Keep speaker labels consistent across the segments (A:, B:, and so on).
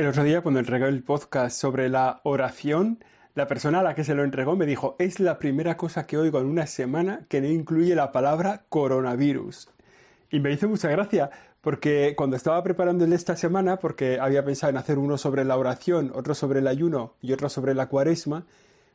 A: El otro día cuando entregué el podcast sobre la oración, la persona a la que se lo entregó me dijo, es la primera cosa que oigo en una semana que no incluye la palabra coronavirus. Y me hizo mucha gracia, porque cuando estaba preparando el de esta semana, porque había pensado en hacer uno sobre la oración, otro sobre el ayuno y otro sobre la cuaresma,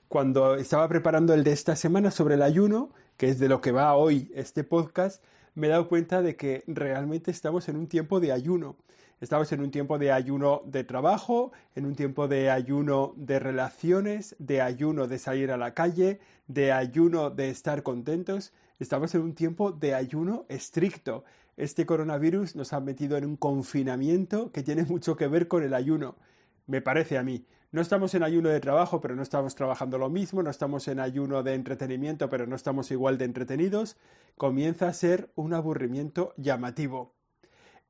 A: cuando estaba preparando el de esta semana sobre el ayuno, que es de lo que va hoy este podcast, me he dado cuenta de que realmente estamos en un tiempo de ayuno. Estamos en un tiempo de ayuno de trabajo, en un tiempo de ayuno de relaciones, de ayuno de salir a la calle, de ayuno de estar contentos. Estamos en un tiempo de ayuno estricto. Este coronavirus nos ha metido en un confinamiento que tiene mucho que ver con el ayuno, me parece a mí. No estamos en ayuno de trabajo, pero no estamos trabajando lo mismo, no estamos en ayuno de entretenimiento, pero no estamos igual de entretenidos. Comienza a ser un aburrimiento llamativo.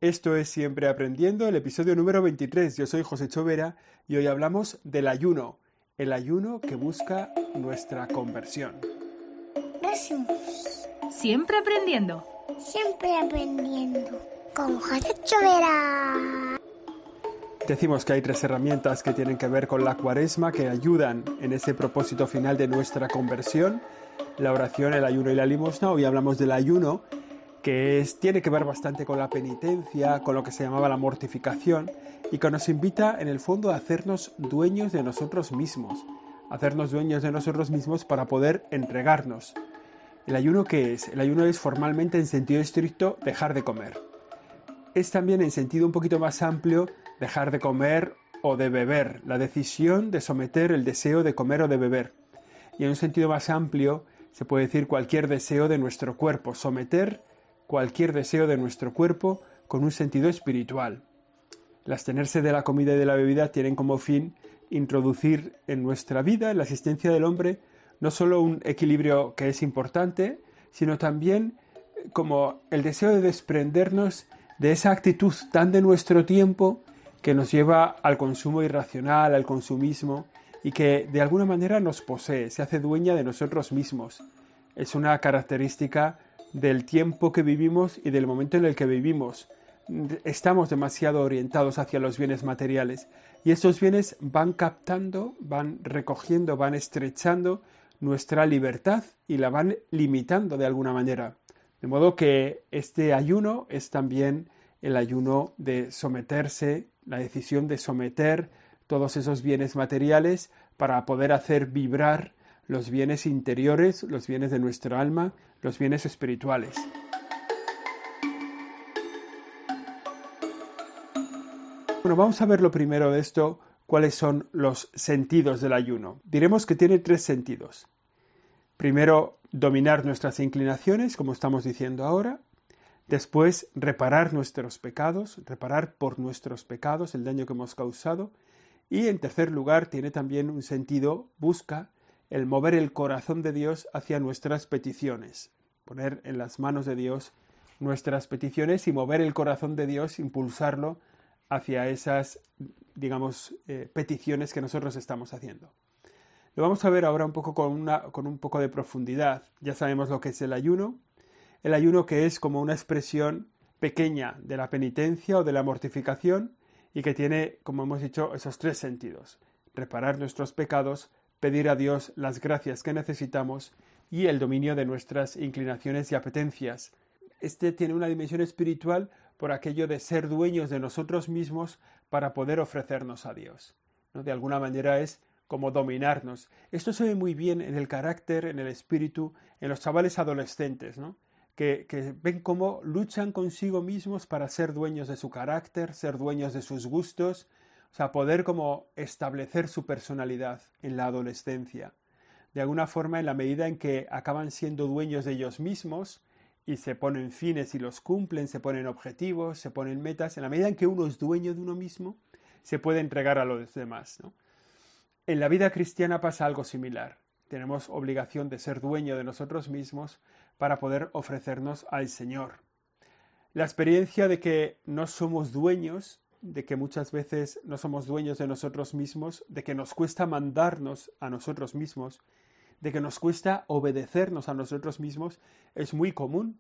A: Esto es Siempre Aprendiendo, el episodio número 23. Yo soy José Chovera y hoy hablamos del ayuno, el ayuno que busca nuestra conversión.
B: Siempre aprendiendo.
C: Siempre aprendiendo. Con José Chovera.
A: Decimos que hay tres herramientas que tienen que ver con la cuaresma que ayudan en ese propósito final de nuestra conversión. La oración, el ayuno y la limosna. Hoy hablamos del ayuno que tiene que ver bastante con la penitencia, con lo que se llamaba la mortificación, y que nos invita en el fondo a hacernos dueños de nosotros mismos, hacernos dueños de nosotros mismos para poder entregarnos. ¿El ayuno qué es? El ayuno es formalmente en sentido estricto dejar de comer. Es también en sentido un poquito más amplio dejar de comer o de beber, la decisión de someter el deseo de comer o de beber. Y en un sentido más amplio se puede decir cualquier deseo de nuestro cuerpo, someter cualquier deseo de nuestro cuerpo con un sentido espiritual. El abstenerse de la comida y de la bebida tienen como fin introducir en nuestra vida, en la existencia del hombre, no solo un equilibrio que es importante, sino también eh, como el deseo de desprendernos de esa actitud tan de nuestro tiempo que nos lleva al consumo irracional, al consumismo, y que de alguna manera nos posee, se hace dueña de nosotros mismos. Es una característica del tiempo que vivimos y del momento en el que vivimos. Estamos demasiado orientados hacia los bienes materiales y estos bienes van captando, van recogiendo, van estrechando nuestra libertad y la van limitando de alguna manera. De modo que este ayuno es también el ayuno de someterse, la decisión de someter todos esos bienes materiales para poder hacer vibrar los bienes interiores, los bienes de nuestra alma, los bienes espirituales. Bueno, vamos a ver lo primero de esto, cuáles son los sentidos del ayuno. Diremos que tiene tres sentidos. Primero, dominar nuestras inclinaciones, como estamos diciendo ahora. Después, reparar nuestros pecados, reparar por nuestros pecados el daño que hemos causado. Y en tercer lugar, tiene también un sentido, busca el mover el corazón de Dios hacia nuestras peticiones, poner en las manos de Dios nuestras peticiones y mover el corazón de Dios, impulsarlo hacia esas, digamos, eh, peticiones que nosotros estamos haciendo. Lo vamos a ver ahora un poco con, una, con un poco de profundidad. Ya sabemos lo que es el ayuno. El ayuno que es como una expresión pequeña de la penitencia o de la mortificación y que tiene, como hemos dicho, esos tres sentidos. Reparar nuestros pecados, pedir a Dios las gracias que necesitamos y el dominio de nuestras inclinaciones y apetencias. Este tiene una dimensión espiritual por aquello de ser dueños de nosotros mismos para poder ofrecernos a Dios. ¿no? De alguna manera es como dominarnos. Esto se ve muy bien en el carácter, en el espíritu, en los chavales adolescentes, ¿no? que, que ven cómo luchan consigo mismos para ser dueños de su carácter, ser dueños de sus gustos, o sea, poder como establecer su personalidad en la adolescencia. De alguna forma, en la medida en que acaban siendo dueños de ellos mismos y se ponen fines y los cumplen, se ponen objetivos, se ponen metas, en la medida en que uno es dueño de uno mismo, se puede entregar a los demás. En la vida cristiana pasa algo similar. Tenemos obligación de ser dueño de nosotros mismos para poder ofrecernos al Señor. La experiencia de que no somos dueños de que muchas veces no somos dueños de nosotros mismos, de que nos cuesta mandarnos a nosotros mismos, de que nos cuesta obedecernos a nosotros mismos, es muy común.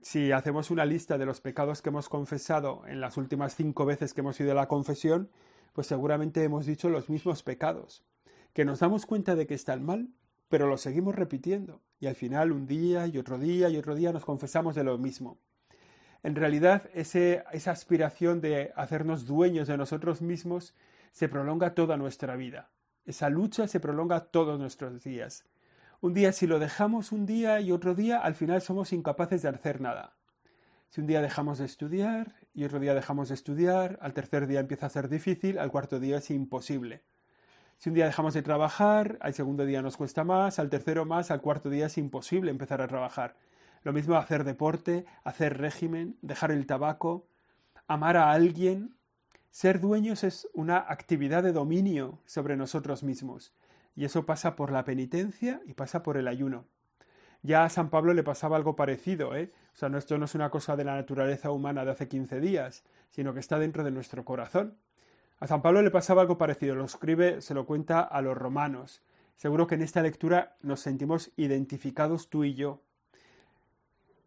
A: Si hacemos una lista de los pecados que hemos confesado en las últimas cinco veces que hemos ido a la confesión, pues seguramente hemos dicho los mismos pecados, que nos damos cuenta de que están mal, pero lo seguimos repitiendo, y al final un día y otro día y otro día nos confesamos de lo mismo. En realidad, esa aspiración de hacernos dueños de nosotros mismos se prolonga toda nuestra vida. Esa lucha se prolonga todos nuestros días. Un día si lo dejamos un día y otro día, al final somos incapaces de hacer nada. Si un día dejamos de estudiar y otro día dejamos de estudiar, al tercer día empieza a ser difícil, al cuarto día es imposible. Si un día dejamos de trabajar, al segundo día nos cuesta más, al tercero más, al cuarto día es imposible empezar a trabajar. Lo mismo hacer deporte, hacer régimen, dejar el tabaco, amar a alguien. Ser dueños es una actividad de dominio sobre nosotros mismos. Y eso pasa por la penitencia y pasa por el ayuno. Ya a San Pablo le pasaba algo parecido, ¿eh? O sea, esto no es una cosa de la naturaleza humana de hace 15 días, sino que está dentro de nuestro corazón. A San Pablo le pasaba algo parecido, lo escribe, se lo cuenta a los romanos. Seguro que en esta lectura nos sentimos identificados tú y yo.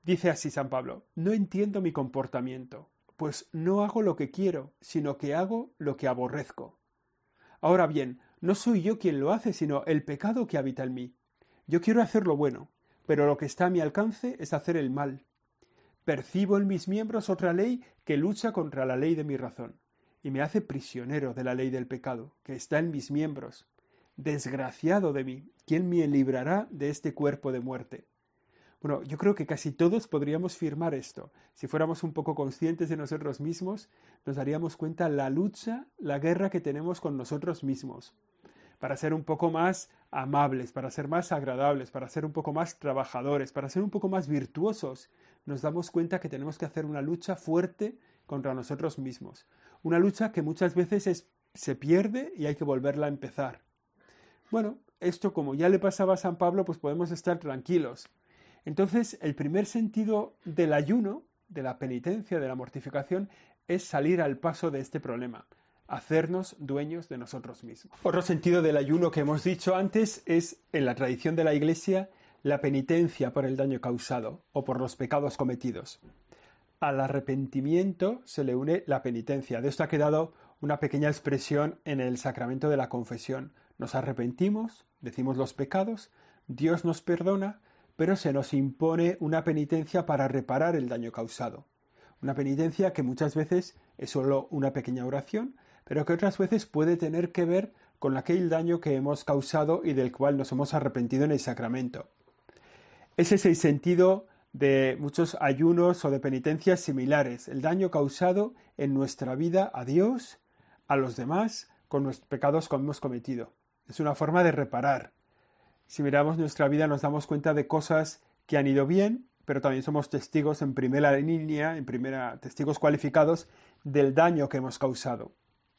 A: Dice así San Pablo, no entiendo mi comportamiento, pues no hago lo que quiero, sino que hago lo que aborrezco. Ahora bien, no soy yo quien lo hace, sino el pecado que habita en mí. Yo quiero hacer lo bueno, pero lo que está a mi alcance es hacer el mal. Percibo en mis miembros otra ley que lucha contra la ley de mi razón, y me hace prisionero de la ley del pecado, que está en mis miembros. Desgraciado de mí, ¿quién me librará de este cuerpo de muerte? Bueno, yo creo que casi todos podríamos firmar esto. Si fuéramos un poco conscientes de nosotros mismos, nos daríamos cuenta la lucha, la guerra que tenemos con nosotros mismos. Para ser un poco más amables, para ser más agradables, para ser un poco más trabajadores, para ser un poco más virtuosos, nos damos cuenta que tenemos que hacer una lucha fuerte contra nosotros mismos. Una lucha que muchas veces se pierde y hay que volverla a empezar. Bueno, esto como ya le pasaba a San Pablo, pues podemos estar tranquilos. Entonces, el primer sentido del ayuno, de la penitencia, de la mortificación, es salir al paso de este problema, hacernos dueños de nosotros mismos. Otro sentido del ayuno que hemos dicho antes es, en la tradición de la Iglesia, la penitencia por el daño causado o por los pecados cometidos. Al arrepentimiento se le une la penitencia. De esto ha quedado una pequeña expresión en el sacramento de la confesión. Nos arrepentimos, decimos los pecados, Dios nos perdona, pero se nos impone una penitencia para reparar el daño causado. Una penitencia que muchas veces es solo una pequeña oración, pero que otras veces puede tener que ver con aquel daño que hemos causado y del cual nos hemos arrepentido en el sacramento. Ese es el sentido de muchos ayunos o de penitencias similares, el daño causado en nuestra vida a Dios, a los demás, con los pecados que hemos cometido. Es una forma de reparar, si miramos nuestra vida nos damos cuenta de cosas que han ido bien, pero también somos testigos en primera línea, en primera, testigos cualificados del daño que hemos causado.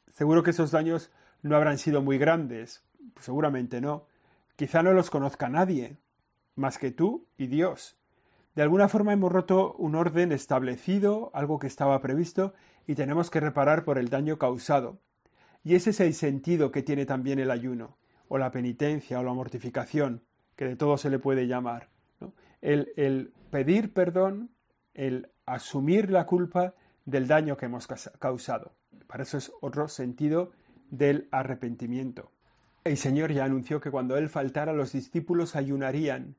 A: Seguro que esos daños no habrán sido muy grandes, seguramente no. Quizá no los conozca nadie, más que tú y Dios. De alguna forma hemos roto un orden establecido, algo que estaba previsto, y tenemos que reparar por el daño causado. Y ese es el sentido que tiene también el ayuno o la penitencia o la mortificación, que de todo se le puede llamar. El, el, pedir perdón, el asumir la culpa del daño que hemos causado. Para eso es otro sentido del arrepentimiento. El Señor ya anunció que cuando Él faltara los discípulos ayunarían.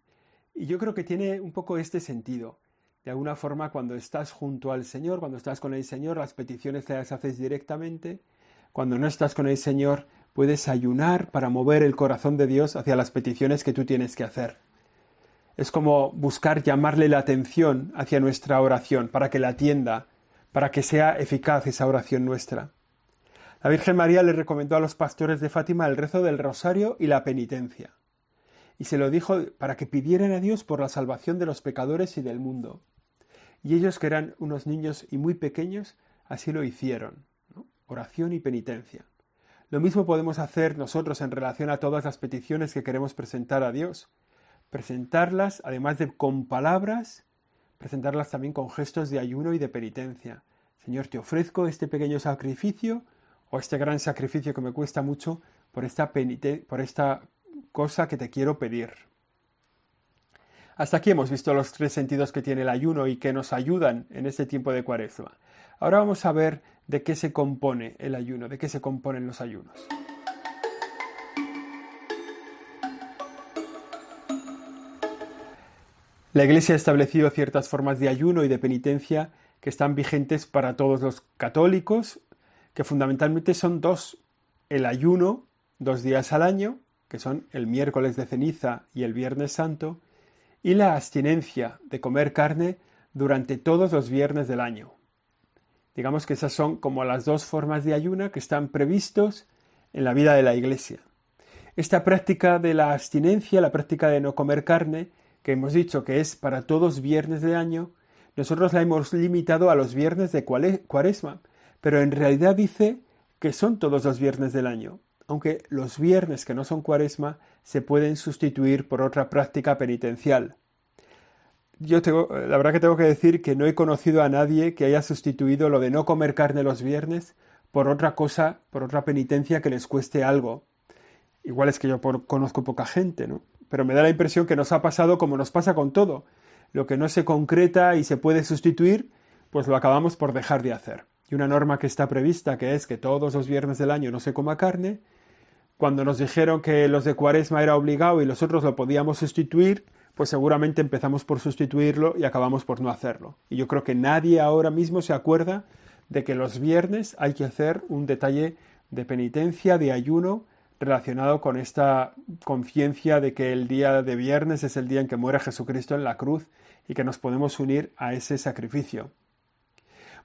A: Y yo creo que tiene un poco este sentido. De alguna forma, cuando estás junto al Señor, cuando estás con el Señor, las peticiones te las haces directamente. Cuando no estás con el Señor, puedes ayunar para mover el corazón de Dios hacia las peticiones que tú tienes que hacer. Es como buscar llamarle la atención hacia nuestra oración para que la atienda, para que sea eficaz esa oración nuestra. La Virgen María le recomendó a los pastores de Fátima el rezo del rosario y la penitencia. Y se lo dijo para que pidieran a Dios por la salvación de los pecadores y del mundo. Y ellos, que eran unos niños y muy pequeños, así lo hicieron. Oración y penitencia. Lo mismo podemos hacer nosotros en relación a todas las peticiones que queremos presentar a Dios. Presentarlas, además de con palabras, presentarlas también con gestos de ayuno y de penitencia. Señor, te ofrezco este pequeño sacrificio o este gran sacrificio que me cuesta mucho por esta, por esta cosa que te quiero pedir. Hasta aquí hemos visto los tres sentidos que tiene el ayuno y que nos ayudan en este tiempo de cuaresma. Ahora vamos a ver de qué se compone el ayuno, de qué se componen los ayunos. La Iglesia ha establecido ciertas formas de ayuno y de penitencia que están vigentes para todos los católicos, que fundamentalmente son dos. El ayuno, dos días al año, que son el miércoles de ceniza y el viernes santo, y la abstinencia de comer carne durante todos los viernes del año. Digamos que esas son como las dos formas de ayuno que están previstos en la vida de la Iglesia. Esta práctica de la abstinencia, la práctica de no comer carne, que hemos dicho que es para todos viernes de año, nosotros la hemos limitado a los viernes de cuaresma, pero en realidad dice que son todos los viernes del año, aunque los viernes que no son cuaresma se pueden sustituir por otra práctica penitencial. Yo la verdad que tengo que decir que no he conocido a nadie que haya sustituido lo de no comer carne los viernes por otra cosa, por otra penitencia que les cueste algo. Igual es que yo conozco poca gente, ¿no? pero me da la impresión que nos ha pasado como nos pasa con todo. Lo que no se concreta y se puede sustituir, pues lo acabamos por dejar de hacer. Y una norma que está prevista, que es que todos los viernes del año no se coma carne, cuando nos dijeron que los de cuaresma era obligado y los otros lo podíamos sustituir, pues seguramente empezamos por sustituirlo y acabamos por no hacerlo. Y yo creo que nadie ahora mismo se acuerda de que los viernes hay que hacer un detalle de penitencia, de ayuno, relacionado con esta conciencia de que el día de viernes es el día en que muere Jesucristo en la cruz y que nos podemos unir a ese sacrificio.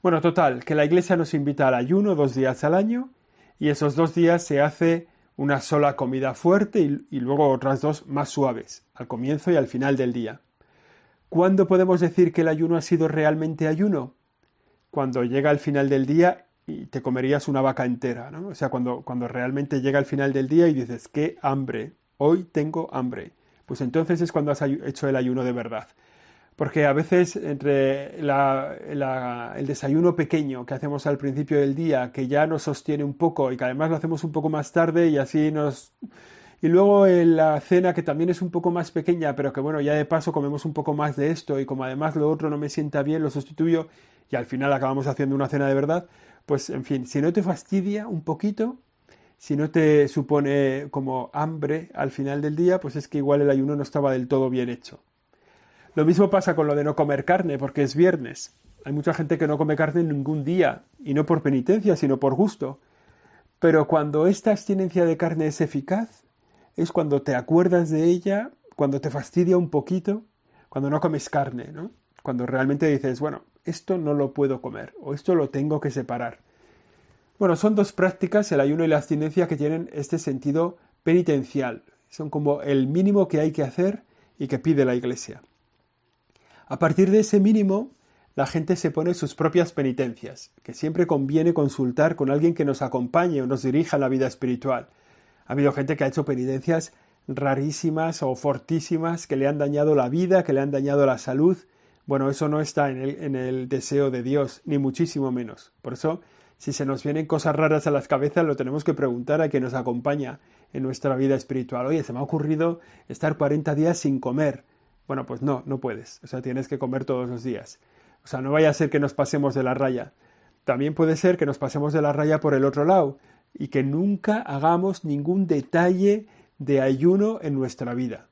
A: Bueno, total, que la Iglesia nos invita al ayuno dos días al año y esos dos días se hace una sola comida fuerte y, luego otras dos más suaves, al comienzo y al final del día. ¿Cuándo podemos decir que el ayuno ha sido realmente ayuno? Cuando llega al final del día y te comerías una vaca entera, ¿no? O sea, cuando, cuando realmente llega el final del día y dices, qué hambre, hoy tengo hambre, pues entonces es cuando has hecho el ayuno de verdad. Porque a veces entre el desayuno pequeño que hacemos al principio del día, que ya nos sostiene un poco y que además lo hacemos un poco más tarde y así nos... Y luego la cena que también es un poco más pequeña, pero que bueno, ya de paso comemos un poco más de esto y como además lo otro no me sienta bien, lo sustituyo y al final acabamos haciendo una cena de verdad, pues en fin, si no te fastidia un poquito, si no te supone como hambre al final del día, pues es que igual el ayuno no estaba del todo bien hecho. Lo mismo pasa con lo de no comer carne, porque es viernes. Hay mucha gente que no come carne ningún día, y no por penitencia, sino por gusto. Pero cuando esta abstinencia de carne es eficaz, es cuando te acuerdas de ella, cuando te fastidia un poquito, cuando no comes carne, ¿no? Cuando realmente dices, bueno, esto no lo puedo comer o esto lo tengo que separar. Bueno, son dos prácticas, el ayuno y la abstinencia, que tienen este sentido penitencial. Son como el mínimo que hay que hacer y que pide la Iglesia. A partir de ese mínimo, la gente se pone sus propias penitencias, que siempre conviene consultar con alguien que nos acompañe o nos dirija a la vida espiritual. Ha habido gente que ha hecho penitencias rarísimas o fortísimas que le han dañado la vida, que le han dañado la salud, bueno, eso no está en el, deseo de Dios, ni muchísimo menos. Por eso, si se nos vienen cosas raras a las cabezas, lo tenemos que preguntar a quien nos acompaña en nuestra vida espiritual. Oye, se me ha ocurrido estar 40 días sin comer. Bueno, pues no, no puedes. O sea, tienes que comer todos los días. O sea, no vaya a ser que nos pasemos de la raya. También puede ser que nos pasemos de la raya por el otro lado y que nunca hagamos ningún detalle de ayuno en nuestra vida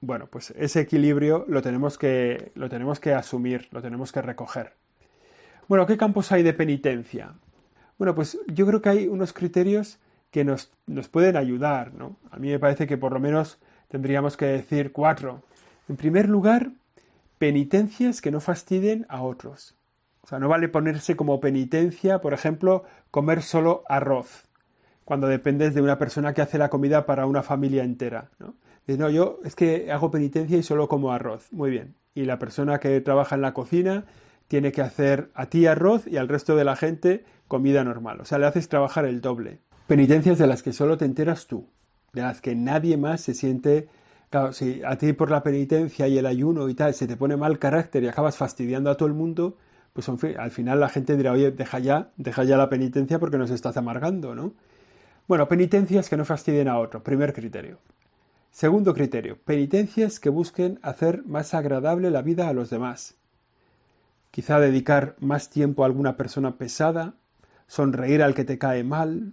A: bueno, pues ese equilibrio lo tenemos que, lo tenemos que asumir, lo tenemos que recoger. Bueno, ¿qué campos hay de penitencia? Bueno, pues yo creo que hay unos criterios que nos, nos pueden ayudar, ¿no? A mí me parece que por lo menos tendríamos que decir cuatro. En primer lugar, penitencias que no fastiden a otros. O sea, no vale ponerse como penitencia, por ejemplo, comer solo arroz, cuando dependes de una persona que hace la comida para una familia entera, ¿no? no, yo es que hago penitencia y solo como arroz. Muy bien. Y la persona que trabaja en la cocina tiene que hacer a ti arroz y al resto de la gente comida normal. O sea, le haces trabajar el doble. Penitencias de las que solo te enteras tú, de las que nadie más se siente... Claro, si a ti por la penitencia y el ayuno y tal se te pone mal carácter y acabas fastidiando a todo el mundo, pues al final la gente dirá, oye, deja ya, deja ya la penitencia porque nos estás amargando, ¿no? Bueno, penitencias que no fastidien a otro, primer criterio. Segundo criterio, penitencias que busquen hacer más agradable la vida a los demás. Quizá dedicar más tiempo a alguna persona pesada, sonreír al que te cae mal,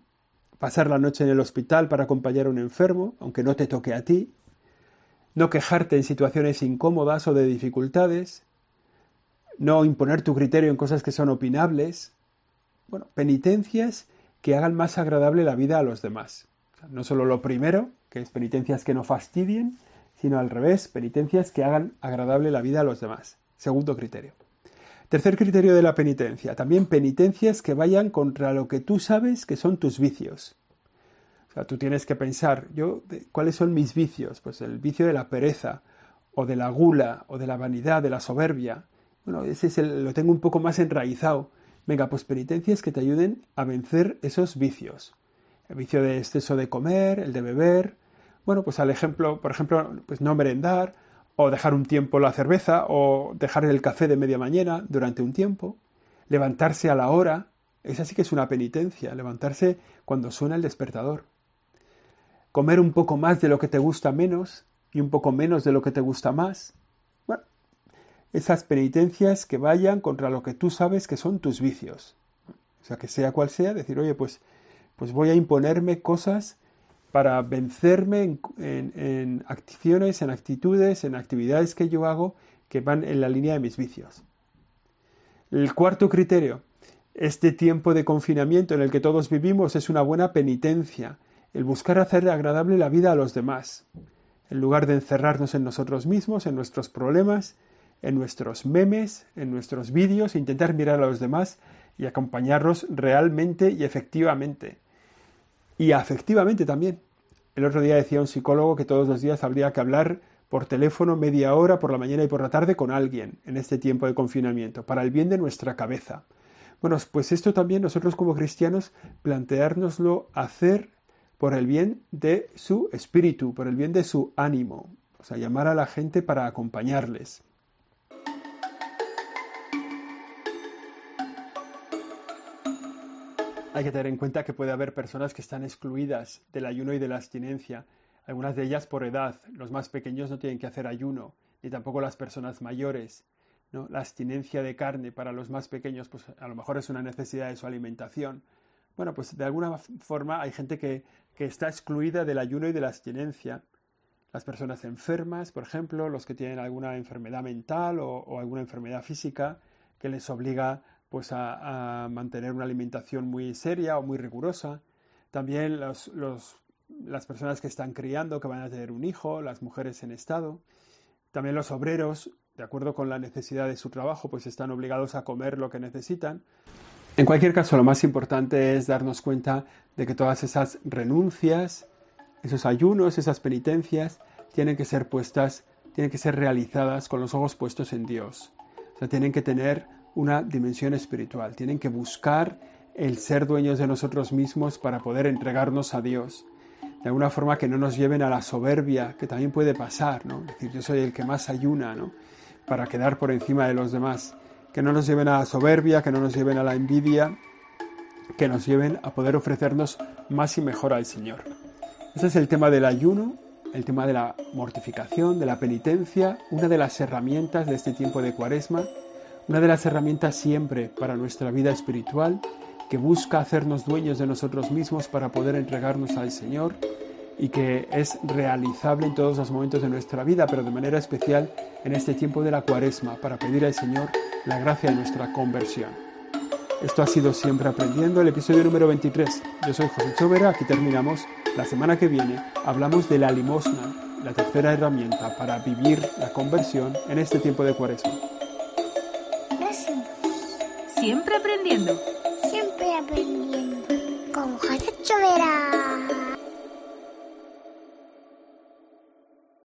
A: pasar la noche en el hospital para acompañar a un enfermo, aunque no te toque a ti, no quejarte en situaciones incómodas o de dificultades, no imponer tu criterio en cosas que son opinables, bueno, penitencias que hagan más agradable la vida a los demás. no solo lo primero, que es penitencias que no fastidien, sino al revés, penitencias que hagan agradable la vida a los demás. Segundo criterio. Tercer criterio de la penitencia, también penitencias que vayan contra lo que tú sabes que son tus vicios. Tú tienes que pensar, yo, ¿cuáles son mis vicios? Pues el vicio de la pereza, o de la gula, o de la vanidad, de la soberbia. Bueno, ese es el, lo tengo un poco más enraizado. Venga, pues penitencias que te ayuden a vencer esos vicios. El vicio de exceso de comer, el de beber. Bueno, pues al ejemplo, por ejemplo, pues no merendar, o dejar un tiempo la cerveza, o dejar el café de media mañana durante un tiempo. Levantarse a la hora. Esa sí que es una penitencia, levantarse cuando suena el despertador. Comer un poco más de lo que te gusta menos y un poco menos de lo que te gusta más esas penitencias que vayan contra lo que tú sabes que son tus vicios. O sea, que sea cual sea, decir, oye, pues, pues voy a imponerme cosas para vencerme en, en, acciones, en actitudes, en actividades que yo hago que van en la línea de mis vicios. El cuarto criterio, este tiempo de confinamiento en el que todos vivimos es una buena penitencia, el buscar hacer agradable la vida a los demás, en lugar de encerrarnos en nosotros mismos, en nuestros problemas, en nuestros memes, en nuestros vídeos, intentar mirar a los demás y acompañarlos realmente y efectivamente. Y afectivamente también. El otro día decía un psicólogo que todos los días habría que hablar por teléfono media hora por la mañana y por la tarde con alguien en este tiempo de confinamiento, para el bien de nuestra cabeza. Bueno, pues esto también nosotros como cristianos planteárnoslo hacer por el bien de su espíritu, por el bien de su ánimo, o sea, llamar a la gente para acompañarles. Hay que tener en cuenta que puede haber personas que están excluidas del ayuno y de la abstinencia, algunas de ellas por edad. Los más pequeños no tienen que hacer ayuno, ni tampoco las personas mayores. La abstinencia de carne para los más pequeños, pues a lo mejor es una necesidad de su alimentación. Bueno, pues de alguna forma hay gente que, está excluida del ayuno y de la abstinencia. Las personas enfermas, por ejemplo, los que tienen alguna enfermedad mental o, alguna enfermedad física que les obliga pues a, mantener una alimentación muy seria o muy rigurosa. También las personas que están criando, que van a tener un hijo, las mujeres en estado. También los obreros, de acuerdo con la necesidad de su trabajo, pues están obligados a comer lo que necesitan. En cualquier caso, lo más importante es darnos cuenta de que todas esas renuncias, esos ayunos, esas penitencias, tienen que ser puestas, tienen que ser realizadas con los ojos puestos en Dios. O sea, tienen que tener una dimensión espiritual. Tienen que buscar el ser dueños de nosotros mismos para poder entregarnos a Dios. De alguna forma que no nos lleven a la soberbia, que también puede pasar, ¿no? Es decir, yo soy el que más ayuna, ¿no? Para quedar por encima de los demás. Que no nos lleven a la soberbia, que no nos lleven a la envidia, que nos lleven a poder ofrecernos más y mejor al Señor. Ese es el tema del ayuno, el tema de la mortificación, de la penitencia, una de las herramientas de este tiempo de cuaresma una de las herramientas siempre para nuestra vida espiritual que busca hacernos dueños de nosotros mismos para poder entregarnos al Señor y que es realizable en todos los momentos de nuestra vida, pero de manera especial en este tiempo de la cuaresma, para pedir al Señor la gracia de nuestra conversión. Esto ha sido siempre aprendiendo el episodio número 23. Yo soy José Chovera, aquí terminamos. La semana que viene hablamos de la limosna, la tercera herramienta para vivir la conversión en este tiempo de cuaresma.
B: Siempre aprendiendo.
C: Siempre aprendiendo.